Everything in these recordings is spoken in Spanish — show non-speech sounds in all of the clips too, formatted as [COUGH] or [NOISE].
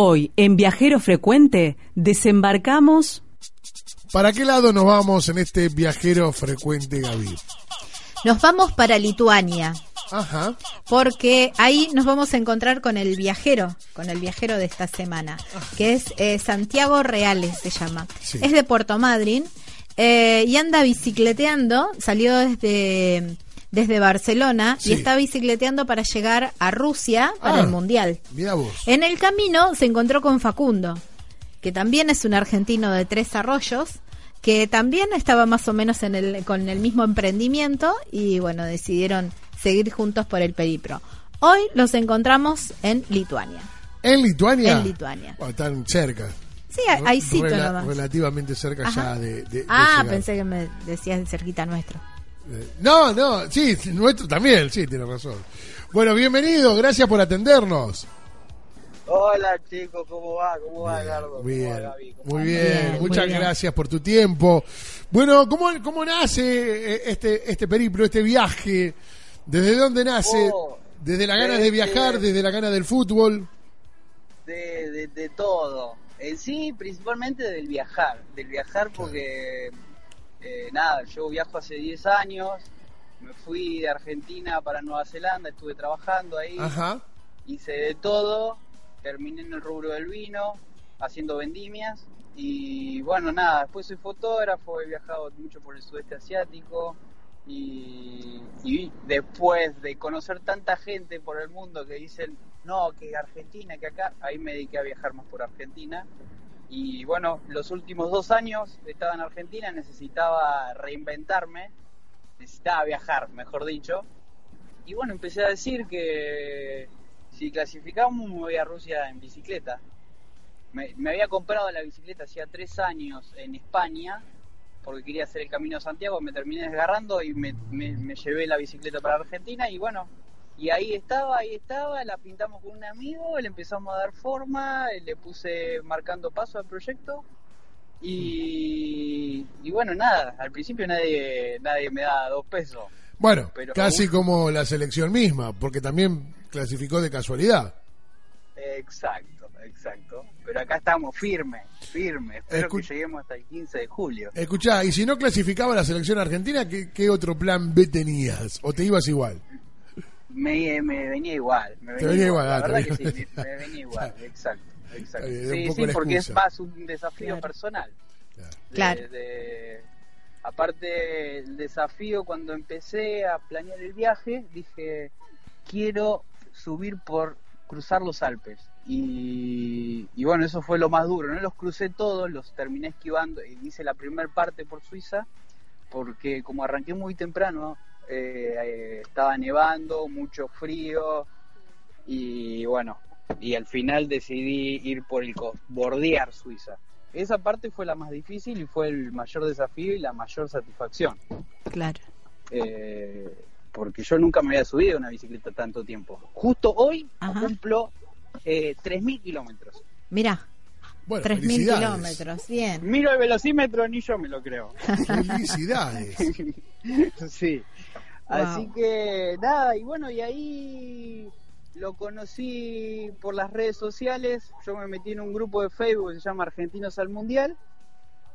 Hoy, en Viajero Frecuente, desembarcamos... ¿Para qué lado nos vamos en este viajero frecuente, Gaby? Nos vamos para Lituania. Ajá. Porque ahí nos vamos a encontrar con el viajero, con el viajero de esta semana, que es eh, Santiago Reales, se llama. Sí. Es de Puerto Madryn eh, y anda bicicleteando, salió desde, desde Barcelona Sí. y está bicicleteando para llegar a Rusia para Ah. el Mundial. Mira vos. En el camino se encontró con Facundo, que también es un argentino de Tres Arroyos, que también estaba más o menos en el, con el mismo emprendimiento y bueno, decidieron seguir juntos por el periplo. Hoy los encontramos en Lituania. ¿En Lituania? En Lituania. Bueno, están cerca. Sí, sitio Rela- nomás. Relativamente cerca Ajá. ya de, ah, pensé que me decías cerquita nuestro. Eh, No, no, sí, nuestro también, sí, tiene razón. Bueno, bienvenido, gracias por atendernos. Hola chicos, ¿cómo va? ¿Cómo va, Gardo? Muy ¿Cómo va, bien, muy bien, muy muchas bien. gracias por tu tiempo. Bueno, ¿cómo, cómo nace eh, este, este periplo, este viaje? ¿Desde dónde nace? Oh, ¿Desde la ganas de viajar, desde la ganas del fútbol? De, de, de todo. En sí, principalmente del viajar. Del viajar porque, eh, nada, yo viajo hace 10 años. Me fui de Argentina para Nueva Zelanda, estuve trabajando ahí. Ajá. hice de todo, terminé en el rubro del vino, haciendo vendimias y bueno, nada, después soy fotógrafo, he viajado mucho por el sudeste asiático y, y después de conocer tanta gente por el mundo que dicen, no, que Argentina, que acá, ahí me dediqué a viajar más por Argentina y bueno, los últimos dos años estaba en Argentina, necesitaba reinventarme, necesitaba viajar, mejor dicho, y bueno, empecé a decir que si clasificamos me voy a Rusia en bicicleta. Me, había comprado la bicicleta hacía tres años en España porque quería hacer el Camino de Santiago, me terminé desgarrando y me- me llevé la bicicleta para Argentina y bueno, y ahí estaba, ahí estaba, la pintamos con un amigo, le empezamos a dar forma, le puse marcando paso al proyecto y, y bueno, nada, al principio nadie, nadie me daba dos pesos. Bueno, Pero- casi como la selección misma, porque también clasificó de casualidad. Exacto, exacto. Pero acá estamos firmes, firmes. Espero Escu- que lleguemos hasta el 15 de julio. Escuchá, y si no clasificaba la selección argentina, ¿qué, qué otro plan B tenías? ¿O te ibas igual? Me, me venía igual. Me Te venía igual, La te verdad que sí, me, me venía igual, [LAUGHS] exacto. exacto. Sí, sí, porque es más un desafío Claro. personal. Claro. De- Claro. de- aparte, el desafío cuando empecé a planear el viaje, dije, quiero subir por cruzar los Alpes. Y, y bueno, eso fue lo más duro. No los crucé todos, los terminé esquivando y hice la primera parte por Suiza, porque como arranqué muy temprano, eh, estaba nevando, mucho frío y bueno, y al final decidí ir por el co- bordear Suiza. Esa parte fue la más difícil y fue el mayor desafío y la mayor satisfacción. Claro. Eh, porque yo nunca me había subido a una bicicleta tanto tiempo. Justo hoy Ajá. cumplo eh, 3.000 kilómetros. Mira, Bueno, 3.000 felicidades. kilómetros, bien. Miro el velocímetro, ni yo me lo creo. Felicidades. [LAUGHS] sí. Wow. Así que nada, y bueno, y ahí lo conocí por las redes sociales. Yo me metí en un grupo de Facebook que se llama Argentinos al Mundial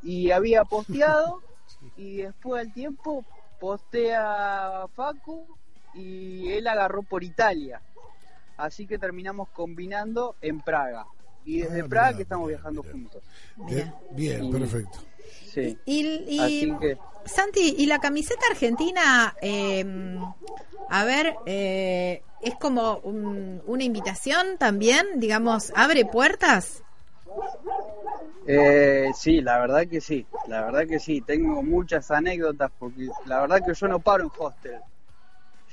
y había posteado [LAUGHS] y después al tiempo postea Facu y él agarró por Italia. Así que terminamos combinando en Praga. Y desde Ah, Praga que estamos viajando juntos. Bien, Y- perfecto. Sí. Y, y- Así que Santi, ¿y la camiseta argentina, eh, a ver, eh, es como un- una invitación también, digamos, abre puertas? Eh, sí, la verdad que sí, la verdad que sí, tengo muchas anécdotas porque la verdad que yo no paro en hostel.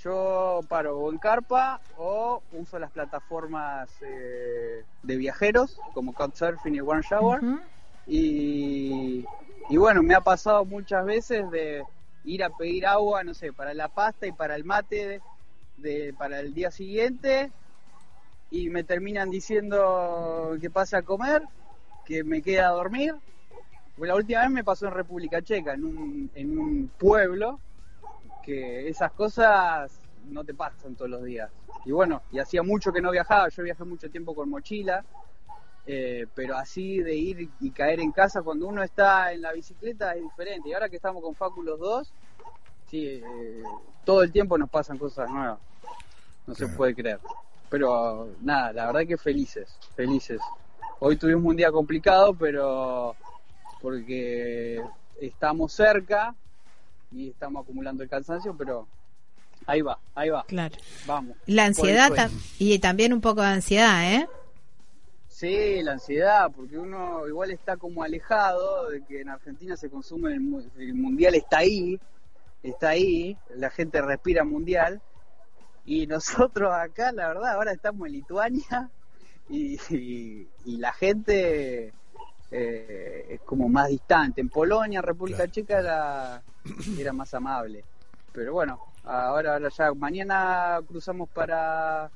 Yo paro o en carpa o uso las plataformas eh, de viajeros como Couchsurfing y One Shower. Y, y bueno, me ha pasado muchas veces de ir a pedir agua, no sé, para la pasta y para el mate de, de- para el día siguiente. Y me terminan diciendo que pase a comer, que me queda a dormir. Pues la última vez me pasó en República Checa, en un, en un pueblo, que esas cosas no te pasan todos los días. Y bueno, y hacía mucho que no viajaba, yo viajé mucho tiempo con mochila, Eh, pero así de ir y caer en casa cuando uno está en la bicicleta es diferente. Y ahora que estamos con Facu los dos, sí, eh, todo el tiempo nos pasan cosas nuevas. No se puede creer. Pero nada, la verdad que felices, felices. Hoy tuvimos un día complicado, pero porque estamos cerca y estamos acumulando el cansancio, pero ahí va, ahí va, Claro. vamos. La ansiedad tam- y también un poco de ansiedad, ¿eh? Sí, la ansiedad, porque uno igual está como alejado de que en Argentina se consume el, mu- el mundial, está ahí, está ahí, la gente respira mundial, y [LAUGHS] nosotros acá, la verdad, ahora estamos en Lituania y, y- y la gente eh, es como más distante. En Polonia, República Claro. Checa era, [CLEARS THROAT] era más amable. Pero bueno, ahora, ahora ya mañana cruzamos para,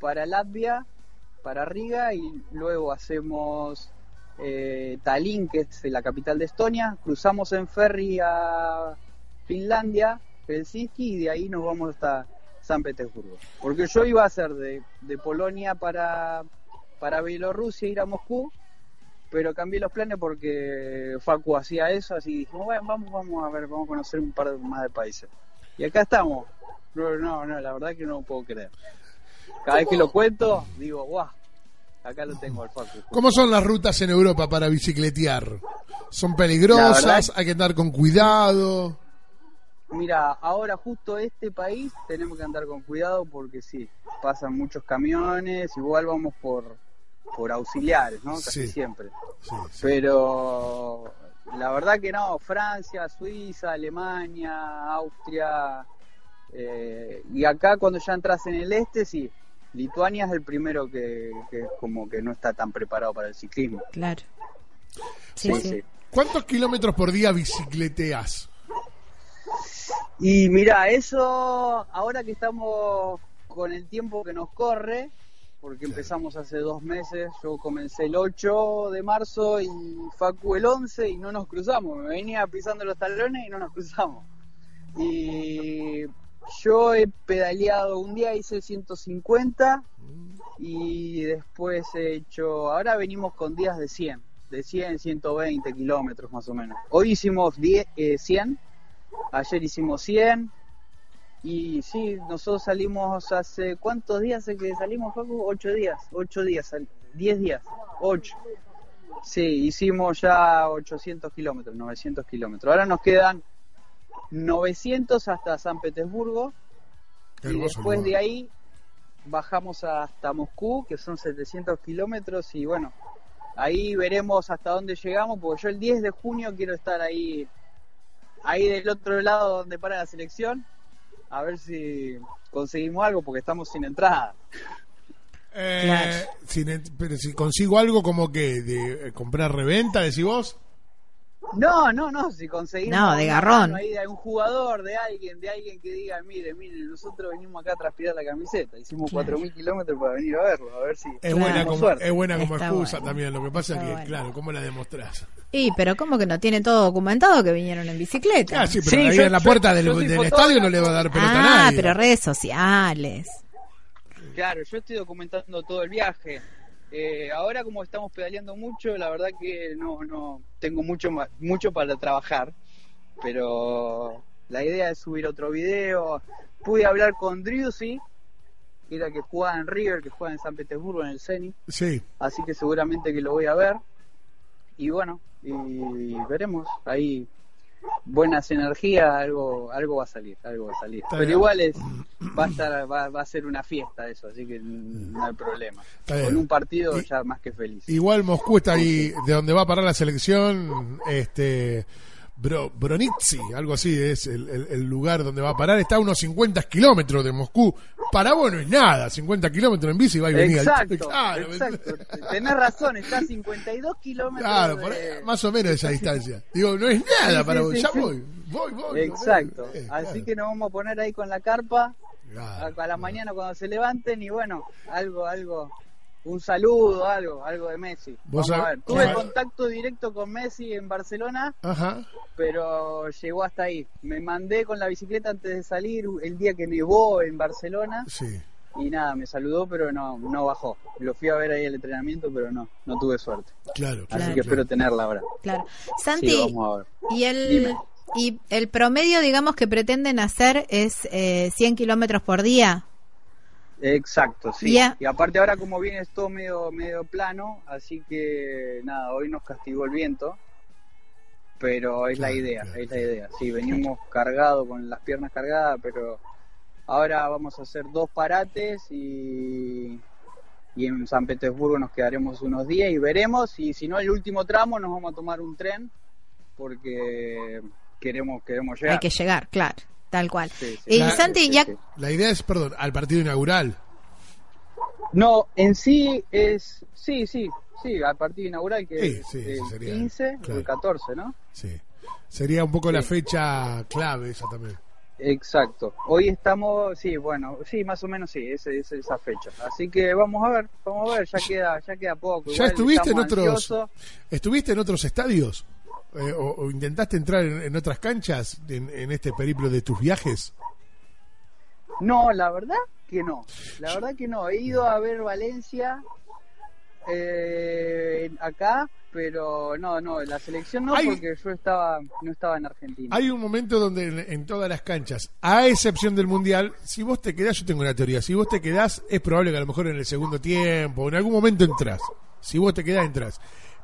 para Latvia, para Riga y luego hacemos eh, Tallinn, que es la capital de Estonia, cruzamos en ferry a Finlandia, Helsinki y de ahí nos vamos hasta San Petersburgo. Porque yo iba a hacer de, de Polonia para, para Bielorrusia, ir a Moscú, pero cambié los planes porque Facu hacía eso, así dijimos, bueno, vamos, vamos a ver, vamos a conocer un par de- más de países. Y acá estamos. No, no, no, la verdad que no lo puedo creer. Cada vez que lo cuento, digo, guau, acá lo tengo al Facu. ¿Cómo son las rutas en Europa para bicicletear? ¿Son peligrosas? ¿Hay que andar con cuidado? Mira, ahora justo este país tenemos que andar con cuidado porque sí, pasan muchos camiones, igual vamos por, por auxiliares, ¿no? Casi Sí. siempre. Sí, sí. Pero la verdad que no, Francia, Suiza, Alemania, Austria, eh, y acá cuando ya entras en el este, sí, Lituania es el primero que, que es como que no está tan preparado para el ciclismo. Claro. Sí, sí. ¿Cuántos kilómetros por día bicicleteas? Y mira, eso ahora que estamos con el tiempo que nos corre, porque empezamos hace dos meses, yo comencé el 8 de marzo y Facu el 11 y no nos cruzamos, me venía pisando los talones y no nos cruzamos. Y yo he pedaleado un día, hice 150 y después he hecho, ahora venimos con días de 100, de 100, 120 kilómetros más o menos. Hoy hicimos 10, eh, 100 Ayer hicimos 100 y sí, nosotros salimos hace ¿cuántos días hace que salimos, Facu? 8 días, 8 días, 10 días, 8. Sí, hicimos ya 800 kilómetros, 900 kilómetros. Ahora nos quedan 900 hasta San Petersburgo Qué y después lugar. de ahí bajamos hasta Moscú, que son 700 kilómetros y bueno, ahí veremos hasta dónde llegamos, porque yo el 10 de junio quiero estar ahí, ahí del otro lado donde para la selección, a ver si conseguimos algo, porque estamos sin entrada. Eh, Claro. si ne- pero si consigo algo como que de eh, comprar reventa, decís vos. No, no, no, si conseguimos No, de una garrón. ahí de un jugador, de alguien, de alguien que diga, mire, mire, nosotros venimos acá a transpirar la camiseta, hicimos Claro. 4.000 kilómetros para venir a verlo, a ver si Es buena como, suerte. es buena como Está excusa bueno. también. Lo que pasa es que, bueno. claro, ¿cómo la demostrás? Y, pero como que no tiene todo documentado que vinieron en bicicleta. Ah, sí, pero Sí, ahí yo- en la yo- puerta del, yo del fotógrafo. estadio no le va a dar pelota a ah, nadie. pero redes sociales. Claro, yo estoy documentando todo el viaje. Eh, ahora como estamos pedaleando mucho, la verdad que no, no tengo mucho mucho para trabajar, pero la idea es subir otro video. Pude hablar con Driussi, que era que jugaba en River, que juega en San Petersburgo en el Zenit, Sí, así que seguramente que lo voy a ver. Y bueno, y veremos ahí buenas energías, algo algo va a salir, algo va a salir. Está Pero bien. igual es va a estar va, va a ser una fiesta eso, así que no hay problema. Está bien. Con un partido Y- ya más que feliz. igual Moscú está ahí, de donde va a parar la selección, este Bro, Bronitsi, algo así es el, el- el lugar donde va a parar. Está a unos 50 kilómetros de Moscú. Para vos no es nada, 50 kilómetros en bici va y venía. Exacto, [LAUGHS] Claro, exacto. Tenés razón, está a 52 kilómetros. Claro, por ahí, más o menos esa [LAUGHS] distancia. Digo, no es nada Sí, para sí, vos. sí, ya voy, voy, voy. Exacto. Eh, Así claro. que nos vamos a poner ahí con la carpa Claro, a, la mañana cuando se levanten y bueno, algo, algo, un saludo, algo, algo de Messi. Vos Vamos a sabés- ver. Tuve contacto directo con Messi en Barcelona, Ajá. pero llegó hasta ahí. Me mandé con la bicicleta antes de salir el día que nevó en Barcelona Sí. y nada, me saludó, pero no, no bajó. Lo fui a ver ahí el entrenamiento, pero no, no tuve suerte. Claro, Así claro. que claro. espero tenerla ahora. Claro. Sí, Santi, vamos a ver. y el Dime. y el promedio, digamos, que pretenden hacer es eh, 100 kilómetros por día. Exacto, sí. Y aparte ahora como viene es todo medio, medio plano, así que nada, hoy nos castigó el viento, pero es la Claro, idea, claro, es la idea. Sí, venimos cargados, con las piernas cargadas, pero ahora vamos a hacer dos parates y, y en San Petersburgo nos quedaremos unos días y veremos, y si no el último tramo nos vamos a tomar un tren, porque queremos, queremos llegar. Hay que llegar, claro, tal cual. Sí, sí, Y La- Santi, sí, ya sí. La idea es, perdón, al partido inaugural. No, en sí es. Sí, sí, sí, al partido inaugural que Sí, es sería, 15 o el 14, ¿no? Sí. Sería un poco la fecha clave esa también. Exacto. Hoy estamos, sí, bueno, sí, más o menos sí, es, es esa fecha. Así que vamos a ver, vamos a ver, ya queda, ya queda poco. ¿Ya Igual estuviste en otros ansiosos. estuviste en otros estadios? Eh, o, o intentaste entrar en, en otras canchas en, en este periplo de tus viajes? No, la verdad que no. La verdad que no. He ido a ver Valencia eh, acá, pero no, no, la selección no, Hay- porque yo estaba, no estaba en Argentina. Hay un momento donde en, en todas las canchas, a excepción del Mundial, si vos te quedás, yo tengo una teoría, si vos te quedás, es probable que a lo mejor en el segundo tiempo, en algún momento entras. Si vos te quedás, entras.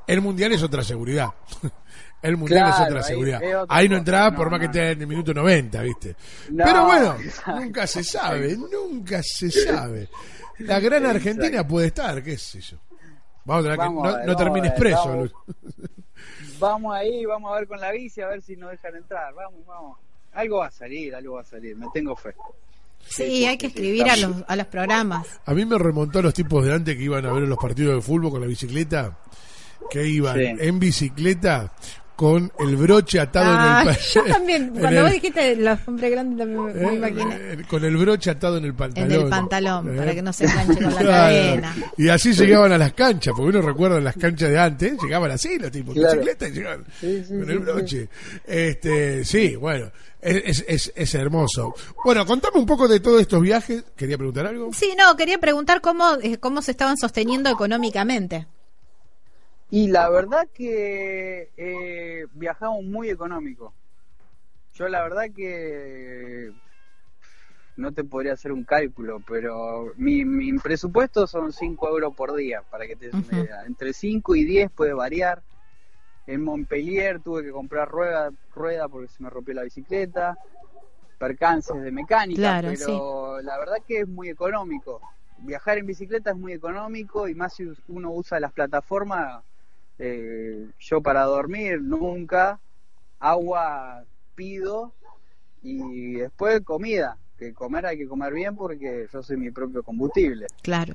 El Mundial es otra seguridad. [LAUGHS] El Mundial es otra ahí seguridad. otra Ahí no No, por más que no, estés en el minuto 90, ¿viste? No, Pero bueno, exacto. nunca se sabe, nunca se sabe. La gran Exacto. Argentina puede estar, qué sé yo. Vamos a tener que- Vamos no, a ver, no vamos termines ver, preso. vamos. Ahí, vamos a ver con la bici a ver si nos dejan entrar. Vamos, vamos. Algo va a salir, algo va a salir. Me tengo fe. sí, hay que escribir a los, a los programas. A mí me remontó a los tipos de antes que iban a ver los partidos de fútbol con la bicicleta, que iban Sí. en bicicleta con el broche atado Ah, en el pa- yo también, [LAUGHS] cuando el- vos dijiste los hombres grandes también me, me eh, imaginé. eh, con el broche atado en el pantalón. En el pantalón, Eh. para que no se enganche con la [LAUGHS] Claro. cadena. Y así llegaban a las canchas, porque uno recuerda las canchas de antes, llegaban así los tipos, Claro. bicicleta y llegaban Sí, sí, con el broche. Este, sí, bueno, es, es, es, es hermoso. Bueno, contame un poco de todos estos viajes. ¿Quería preguntar algo? Sí, no, quería preguntar cómo, eh, cómo se estaban sosteniendo económicamente. Y la verdad que eh, viajamos muy económico. Yo la verdad que no te podría hacer un cálculo, pero mi, mi presupuesto son 5 euros por día, para que te des una idea. Entre 5 y 10 puede variar. En Montpellier tuve que comprar rueda, rueda porque se me rompió la bicicleta, percances de mecánica, Claro, pero la verdad que es muy económico. Viajar en bicicleta es muy económico y más si uno usa las plataformas. Eh, yo para dormir nunca, agua pido y después comida, que comer hay que comer bien porque yo soy mi propio combustible. Claro.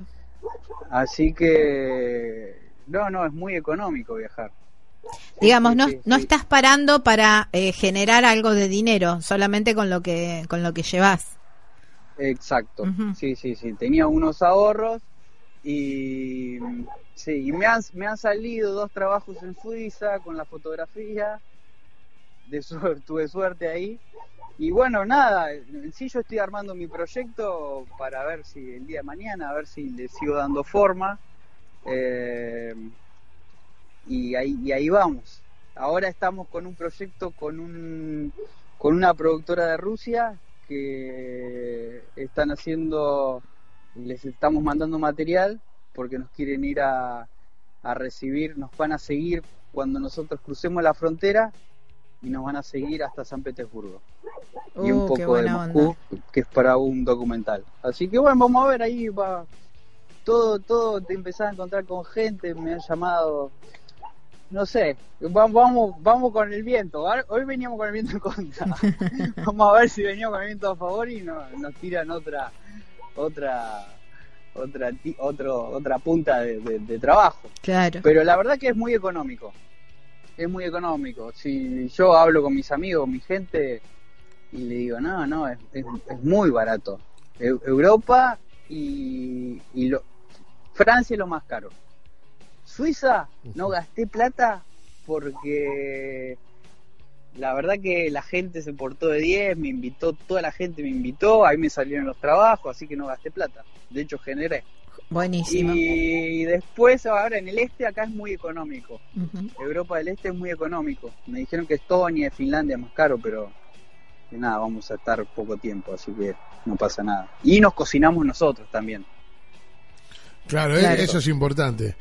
Así que no, no, es muy económico viajar. Digamos, sí, no, sí, no sí. estás parando para eh, generar algo de dinero, solamente con lo que con lo que llevas. Exacto, sí, sí, sí. Tenía unos ahorros y sí, y me han, me han salido dos trabajos en Suiza con la fotografía. De suerte, [LAUGHS] tuve suerte ahí. Y bueno, nada, en sí yo estoy armando mi proyecto para ver si el día de mañana, a ver si le sigo dando forma. Eh, y, ahí, y ahí vamos. Ahora estamos con un proyecto con, un, con una productora de Rusia que están haciendo, les estamos mandando material porque nos quieren ir a, a recibir, nos van a seguir cuando nosotros crucemos la frontera y nos van a seguir hasta San Petersburgo y un Uh, poco de Moscú, onda. que es para un documental. Así que bueno, vamos a ver ahí va todo, todo te empezás a encontrar con gente, me han llamado, no sé, va- vamos, vamos con el viento. Hoy veníamos con el viento en contra. [LAUGHS] vamos a ver si veníamos con el viento a favor y no- nos tiran otra, otra, otra, ti- otro, otra punta de- de- de trabajo. Claro. Pero la verdad que es muy económico. Es muy económico. Si yo hablo con mis amigos, mi gente, y le digo, no, no, es, es, es muy barato. Eu- Europa y, y lo, Francia es lo más caro. Suiza no gasté plata porque La verdad que la gente se portó de 10, me invitó, toda la gente me invitó, ahí me salieron los trabajos, así que no gasté plata. De hecho, generé. Buenísimo. Y después, ahora en el este, acá es muy económico. Europa del Este es muy económico. Me dijeron que Estonia y Finlandia es más caro, pero que nada, vamos a estar poco tiempo, así que no pasa nada. Y nos cocinamos nosotros también. Claro, eh, Claro. eso es importante.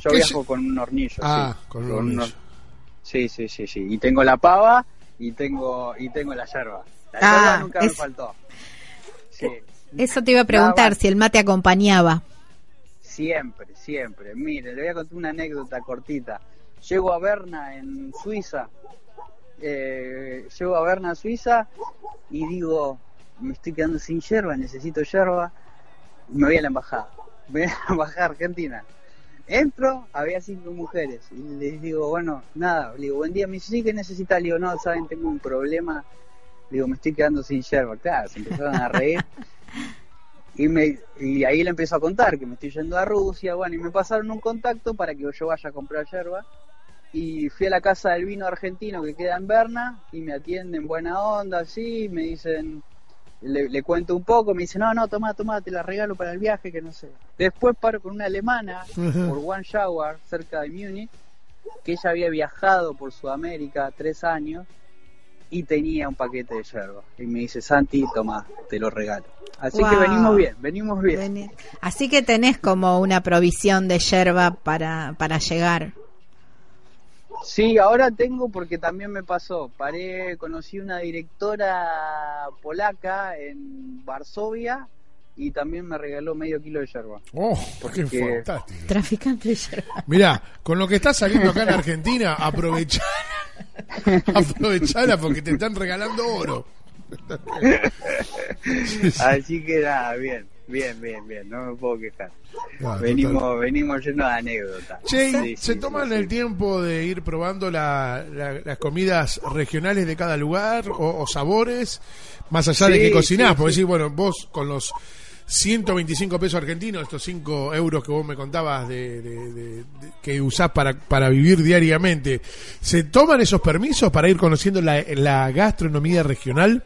Yo ¿Qué viajo con un hornillo. Ah, sí. con un hornillo. Sí, sí, sí, sí. Y tengo la pava y tengo y tengo la yerba. La Ah, yerba nunca me faltó. Sí. Eso te iba a preguntar, si el mate acompañaba. Siempre, siempre. Mire, le voy a contar una anécdota cortita. Llego a Berna, en Suiza. Eh, llego a Berna, Suiza, y digo, me estoy quedando sin yerba, necesito yerba. Me voy a la embajada. Me voy a la embajada argentina. Entro, había cinco mujeres. Y les digo, bueno, nada. Le digo, buen día. Me dice, sí, que necesitas? Le digo, no, saben, tengo un problema. Le digo, me estoy quedando sin yerba. Claro, se empezaron a reír. [LAUGHS] Y, me, y ahí le empiezo a contar que me estoy yendo a Rusia, bueno, y me pasaron un contacto para que yo vaya a comprar yerba. Y fui a la casa del vino argentino que queda en Berna y me atienden buena onda, así, me dicen, le, le cuento un poco, me dicen, no, no, toma, toma, te la regalo para el viaje, que no sé. Después paro con una alemana [LAUGHS] por One Shower, cerca de Múnich, que ella había viajado por Sudamérica tres años y tenía un paquete de yerba. Y me dice, Santi, toma, te lo regalo. Así que venimos bien, venimos bien. Vení. Así que tenés como una provisión de yerba para, para llegar. Sí, ahora tengo porque también me pasó. Paré, conocí una directora polaca en Varsovia y también me regaló medio kilo de yerba. Oh, qué fantástico. Traficante de yerba. Mirá, con lo que está saliendo acá en Argentina, aprovechá. [LAUGHS] Aprovechala porque te están regalando oro. Así que nada, bien, bien, bien, bien, no me puedo quejar. Ah, venimos, total. venimos llenos de anécdotas. Che, ¿y Sí, ¿se sí, toman sí, el tiempo de ir probando la- la- las comidas regionales de cada lugar o, o sabores? Más allá de que cocinás, porque decís, bueno, vos con los 125 pesos argentinos, estos 5 euros que vos me contabas de, de- de- de- que usás para, para vivir diariamente, ¿se toman esos permisos para ir conociendo la, la gastronomía regional?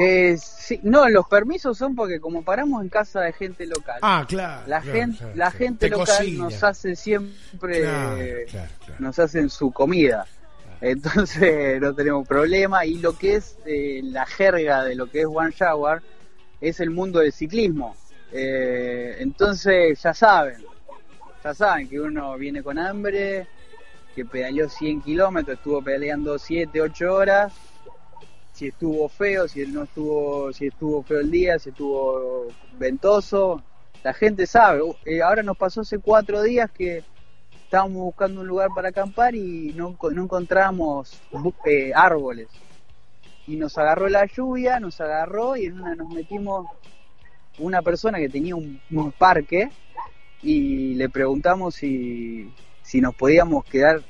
Eh, sí, no, los permisos son porque como paramos en casa de gente local, Ah, claro. la claro, gente, claro, la gente Te local cocina. nos hace siempre, eh, nos hacen su comida. Entonces [LAUGHS] no tenemos problema. Y lo que es eh, la jerga de lo que es One Shower es el mundo del ciclismo. Eh, entonces ya saben, ya saben que uno viene con hambre, que pedaleó 100 kilómetros, estuvo pedaleando 7, 8 horas. Si estuvo feo, si no estuvo, si estuvo feo el día, si estuvo ventoso, la gente sabe. Eh, ahora nos pasó hace cuatro días que estábamos buscando un lugar para acampar y no, no encontramos eh, árboles. Y nos agarró la lluvia, nos agarró y en una nos metimos una persona que tenía un, un parque y le preguntamos si, si nos podíamos quedar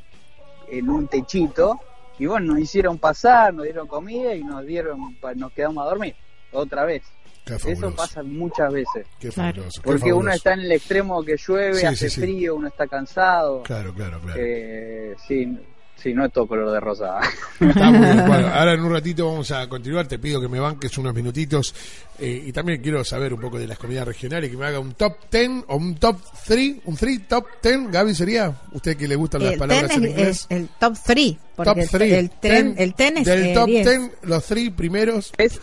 en un techito y bueno, nos hicieron pasar, nos dieron comida y nos dieron pa- nos quedamos a dormir otra vez. Qué Eso pasa muchas veces. Qué qué Porque uno está en el extremo que llueve, Sí, hace sí, sí. frío, uno está cansado. Claro, claro, claro. Eh, sí, sí, no es todo color de rosa. [LAUGHS] Está muy bien. Bueno, [LAUGHS] ahora en un ratito vamos a continuar. Te pido que me banques unos minutitos. eh, y también quiero saber un poco de las comidas regionales. Que me haga un top 10 o un top 3. Un 3 top 10. Gaby sería. Usted que le gustan las El palabras ten en es, inglés. es el top 3. Porque top 3. el ten, el ten es Del eh, top 10. 10, los 3 primeros. [LAUGHS] Es-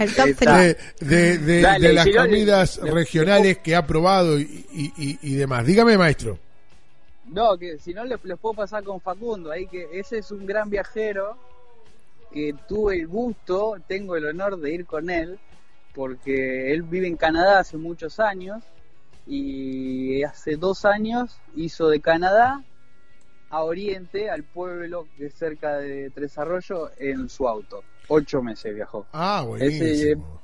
El top Está. 3. De, de, de- Dale, de las comidas le- regionales que ha probado y, y, y- y demás. Dígame, maestro. No, que si no les, les puedo pasar con Facundo, ahí que ese es un gran viajero que tuve el gusto, tengo el honor de ir con él, porque él vive en Canadá hace muchos años y hace dos años hizo de Canadá a Oriente, al pueblo que es cerca de Tres Arroyos, en su auto. Ocho meses viajó. Ah, buenísimo.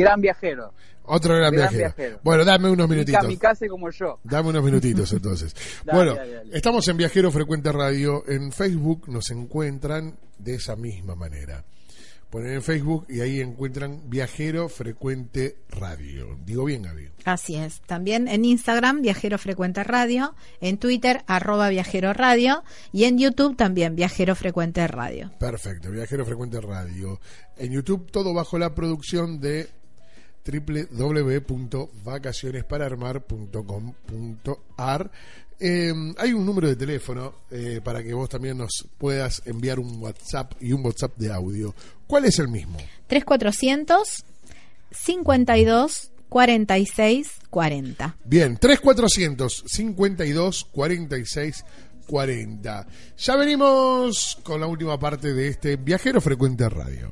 Gran viajero. Otro gran, viajero. Bueno, dame unos minutitos. Kamikaze como yo. Dame unos minutitos [LAUGHS] entonces. bueno, estamos en Viajero Frecuente Radio. En Facebook nos encuentran de esa misma manera. Ponen en Facebook y ahí encuentran Viajero Frecuente Radio. Digo bien, Gaby. Así es. También en Instagram, Viajero Frecuente Radio. En Twitter, arroba Viajero Radio. Y en YouTube también, Viajero Frecuente Radio. Perfecto, Viajero Frecuente Radio. En YouTube, todo bajo la producción de www.vacacionespararmar.com.ar. Eh, em, hay un número de teléfono eh, para que vos también nos puedas enviar un WhatsApp y un WhatsApp de audio. ¿Cuál es el mismo? 3400 52 46 40. Bien, 3400 52 46 40. Ya venimos con la última parte de este Viajero Frecuente Radio.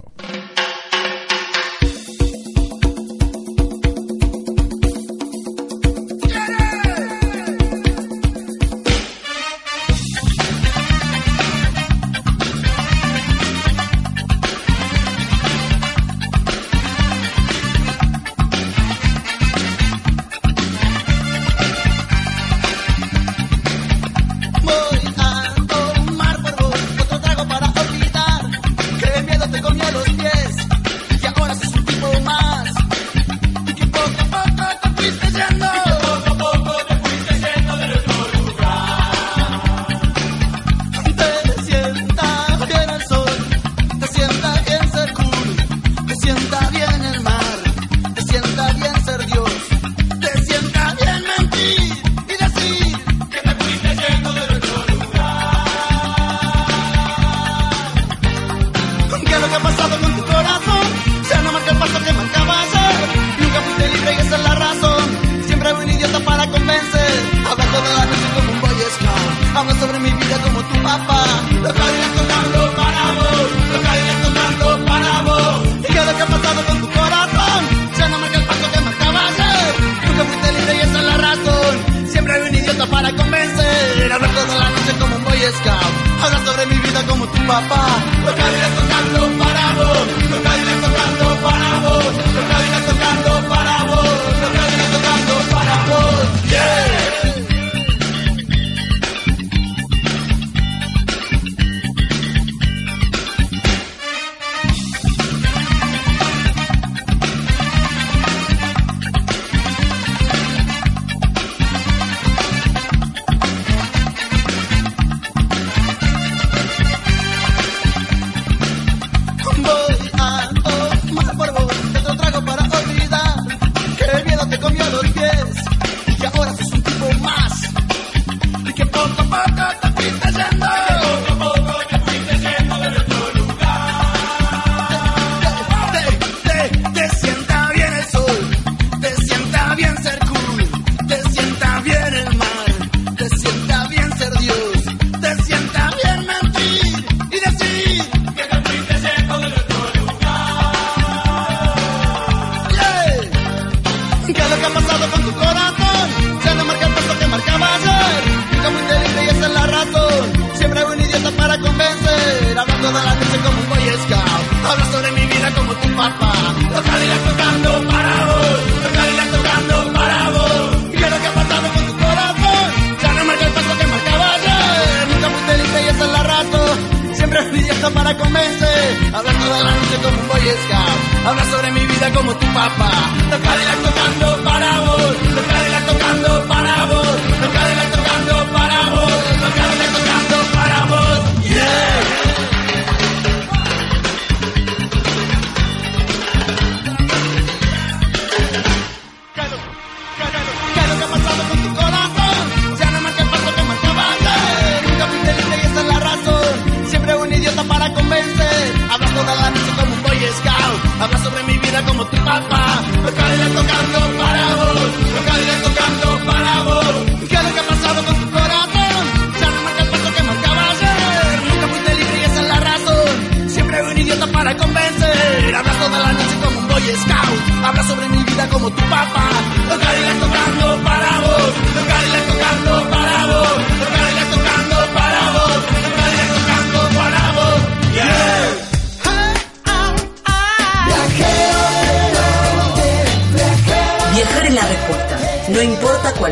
papá. hablo sobre mi vida como tu papá. Los Cadillacs tocando para vos, los tocando para vos. Y que lo que ha pasado con tu corazón, ya no marca el paso que marcaba ayer. Nunca fui feliz y esa la rato. Siempre fui vieja para convencer. Hablar toda la noche como un boy scout. Habla sobre mi vida como tu papá. Los Cadillacs tocando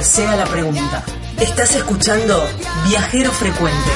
sea la pregunta. Estás escuchando Viajero Frecuente.